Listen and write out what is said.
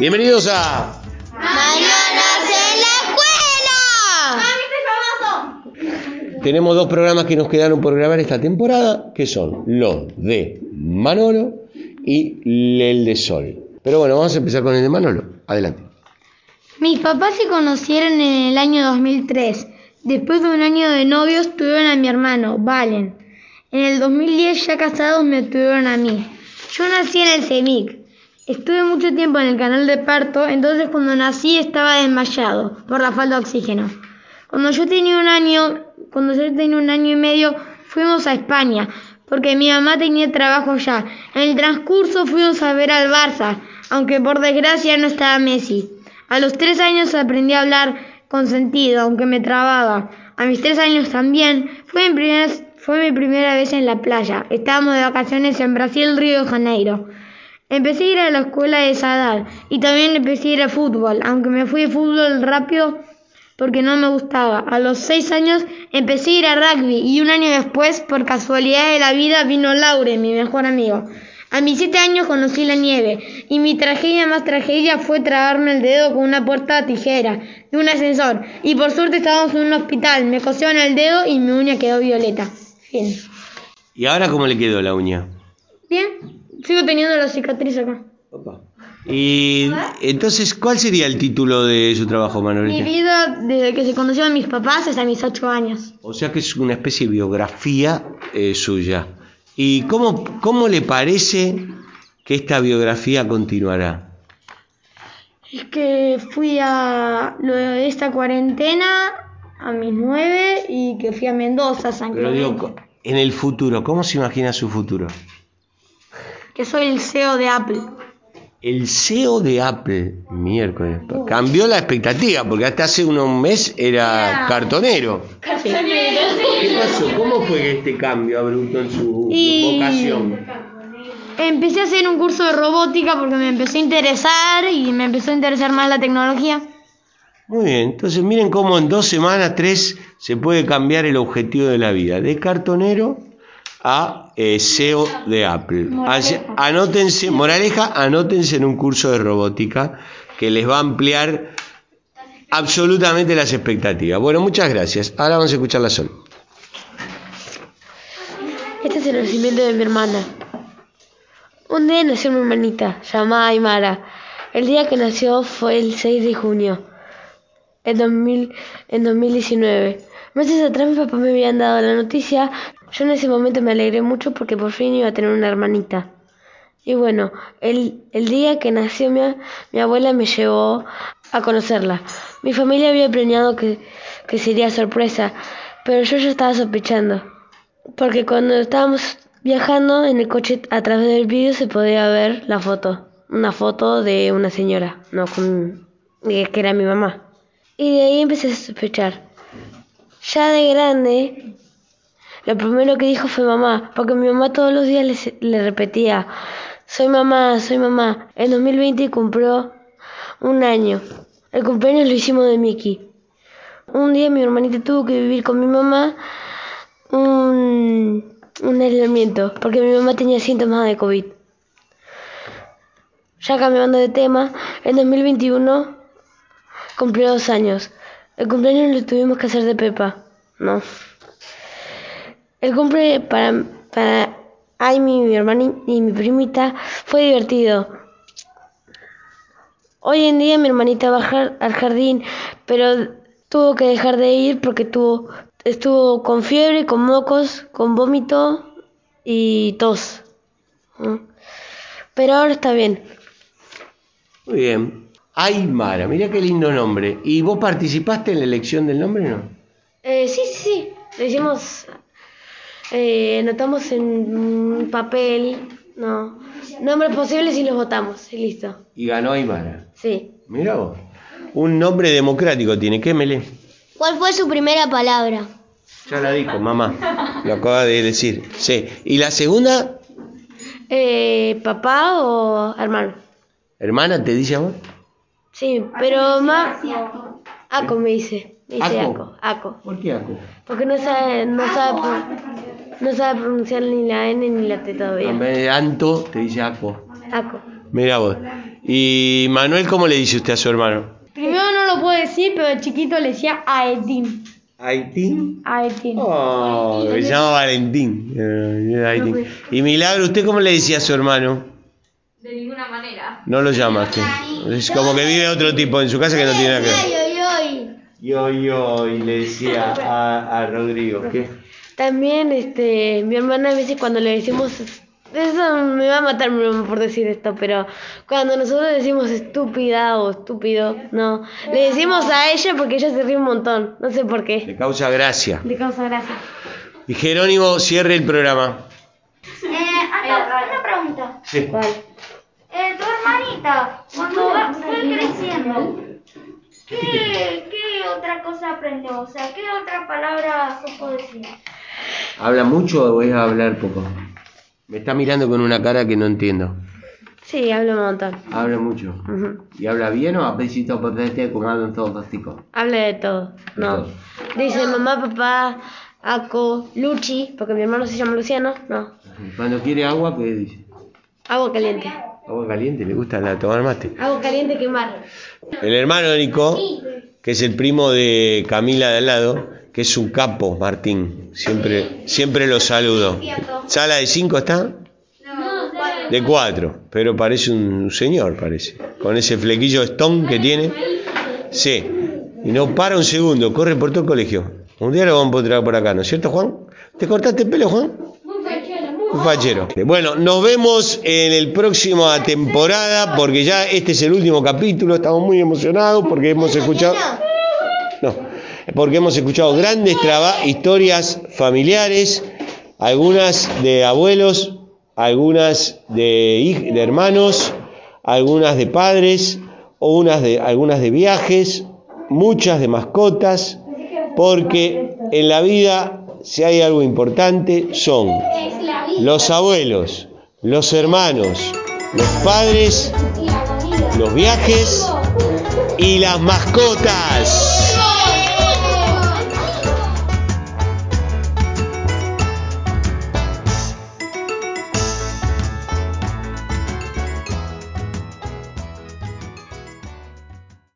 Bienvenidos a ¡Mañanas en la escuela! Tenemos dos programas que nos quedaron por grabar esta temporada, que son los de Manolo y el de Sol. Pero bueno, vamos a empezar con el de Manolo. Adelante. Mis papás se conocieron en el año 2003. Después de un año de novios tuvieron a mi hermano, Valen. En el 2010 ya casados me tuvieron a mí. Yo nací en el CEMIC. Estuve mucho tiempo en el canal de parto, entonces cuando nací estaba desmayado por la falta de oxígeno. Cuando yo tenía un año, cuando yo tenía un año y medio, fuimos a España, porque mi mamá tenía trabajo allá. En el transcurso fuimos a ver al Barça, aunque por desgracia no estaba Messi. A los tres años aprendí a hablar con sentido, aunque me trababa. A mis tres años también fue mi primera, fue mi primera vez en la playa. Estábamos de vacaciones en Brasil, Río de Janeiro. Empecé a ir a la escuela de esa edad y también empecé a ir a fútbol, aunque me fui de fútbol rápido porque no me gustaba. A los seis años empecé a ir a rugby y un año después, por casualidad de la vida, vino Laure, mi mejor amigo. A mis siete años conocí la nieve y mi tragedia más tragedia fue trabarme el dedo con una puerta tijera de un ascensor y por suerte estábamos en un hospital, me cosieron el dedo y mi uña quedó violeta. Fin. ¿Y ahora cómo le quedó la uña? Bien, sigo teniendo la cicatriz acá. Y entonces, ¿cuál sería el título de su trabajo, Mi Manolita? vida desde que se conocieron mis papás hasta mis ocho años. O sea que es una especie de biografía eh, suya. ¿Y cómo, cómo le parece que esta biografía continuará? Es que fui a lo de esta cuarentena a mis nueve y que fui a Mendoza, San Pero digo, en el futuro, ¿cómo se imagina su futuro? Que soy el CEO de Apple. El CEO de Apple, miércoles, cambió la expectativa, porque hasta hace unos meses era cartonero. ¿Qué pasó? ¿Cómo fue este cambio abrupto en su Y- vocación? Empecé a hacer un curso de robótica porque me empezó a interesar y me empezó a interesar más la tecnología. Muy bien, entonces miren cómo en dos semanas, tres, se puede cambiar el objetivo de la vida, de cartonero a eh, CEO de Apple. Así- Anótense, moraleja, anótense en un curso de robótica que les va a ampliar absolutamente las expectativas. Bueno, muchas gracias. Ahora vamos a escuchar la sol. Este es el nacimiento de mi hermana. Un día nació mi hermanita, llamada Aymara. El día que nació fue el 6 de junio, en, 2000 en 2019. Meses atrás mi papá me habían dado la noticia. Yo en ese momento me alegré mucho porque por fin iba a tener una hermanita. Y bueno, el, el día que nació mi, mi abuela me llevó a conocerla. Mi familia había planeado que, que sería sorpresa, pero yo ya estaba sospechando. Porque cuando estábamos viajando en el coche a través del vídeo se podía ver la foto. Una foto de una señora, no con, de- que era mi mamá. Y de ahí empecé a sospechar. Ya de grande, lo primero que dijo fue mamá, porque mi mamá todos los días le, repetía, soy mamá, soy mamá. En 2020 cumplió un año. El cumpleaños lo hicimos de Mickey. Un día mi hermanita tuvo que vivir con mi mamá un, un aislamiento, porque mi mamá tenía síntomas de COVID. Ya cambiando de tema, en 2021 cumplió dos años. El cumpleaños lo tuvimos que hacer de Pepa, ¿no? El cumple para, para Amy, mi hermana y mi primita fue divertido. Hoy en día mi hermanita va al jardín, pero tuvo que dejar de ir porque tuvo, estuvo con fiebre, con mocos, con vómito y tos. Pero ahora está bien. Muy bien. Aymara, mira qué lindo nombre. ¿Y vos participaste en la elección del nombre no? Eh, sí, sí, sí. Lo hicimos. Eh, anotamos en un papel. No. Nombres posibles y los votamos. Y listo. Y ganó Aymara. Sí. Mira vos. Un nombre democrático tiene, ¿qué Mele? ¿Cuál fue su primera palabra? Ya la dijo, mamá. Lo acaba de decir. Sí. ¿Y la segunda? Eh, ¿Papá o hermano? ¿Hermana te dice a vos? Sí, pero más. Aco me dice. Me dice Aco. Aco. ¿Por qué Aco? Porque no sabe, no sabe, pro- no sabe pronunciar ni la N ni la T En todavía. vez de Anto, te dice Aco. Aco. Mira vos. Y Manuel, ¿cómo le dice usted a su hermano? Primero no lo puedo decir, pero de chiquito le decía Aetín. ¿Aitín? Aetín. Oh, se llama Valentín. Eh, Aitín. Y Milagro, ¿usted cómo le decía a su hermano? De ninguna manera. No lo llamaste. Es como que vive otro tipo en su casa que no tiene nada que ver. Yo, yo. Yo, yo, y le decía a, a Rodrigo, ¿qué? También, este, mi hermana a veces cuando le decimos, eso me va a matar mi mamá por decir esto, pero cuando nosotros decimos estúpida o estúpido, no, le decimos a ella porque ella se ríe un montón, no sé por qué. Le causa gracia. De causa gracia. Y Jerónimo, cierre el programa. Eh, Ana, una pregunta. Sí. ¿Cuál? Eh, tu hermanita, cuando va- fue creciendo, ¿qué, ¿qué otra cosa aprendió? O sea, ¿qué otra palabra supo decir? ¿Habla mucho o es hablar poco? Me está mirando con una cara que no entiendo. Sí, habla un montón. Habla mucho. Ujú. ¿Y habla bien o a besito potente como hablan todos los chicos? Habla de todo, no. todo. Dice mamá, papá, Aco, Luchi, porque mi hermano se llama Luciano, no. Cuando quiere agua, ¿qué dice? Agua caliente. Agua caliente, le gusta la tomar mate. Agua caliente quemar. El hermano Nico, que es el primo de Camila de al lado, que es su capo, Martín. Siempre, siempre lo saludo. ¿Sala de cinco está? De cuatro, pero parece un señor, parece. Con ese flequillo stone que tiene. Sí. Y no para un segundo, corre por todo el colegio. Un día lo vamos a encontrar por acá, ¿no es cierto, Juan? ¿Te cortaste el pelo, Juan? Un fachero. Bueno, nos vemos en el próximo temporada, porque ya este es el último capítulo. Estamos muy emocionados porque hemos escuchado. No, porque hemos escuchado grandes historias familiares, algunas de abuelos, algunas de hermanos, algunas de padres, o unas de, algunas de viajes, muchas de mascotas, porque en la vida, si hay algo importante, son los abuelos, los hermanos, los padres, los viajes y las mascotas.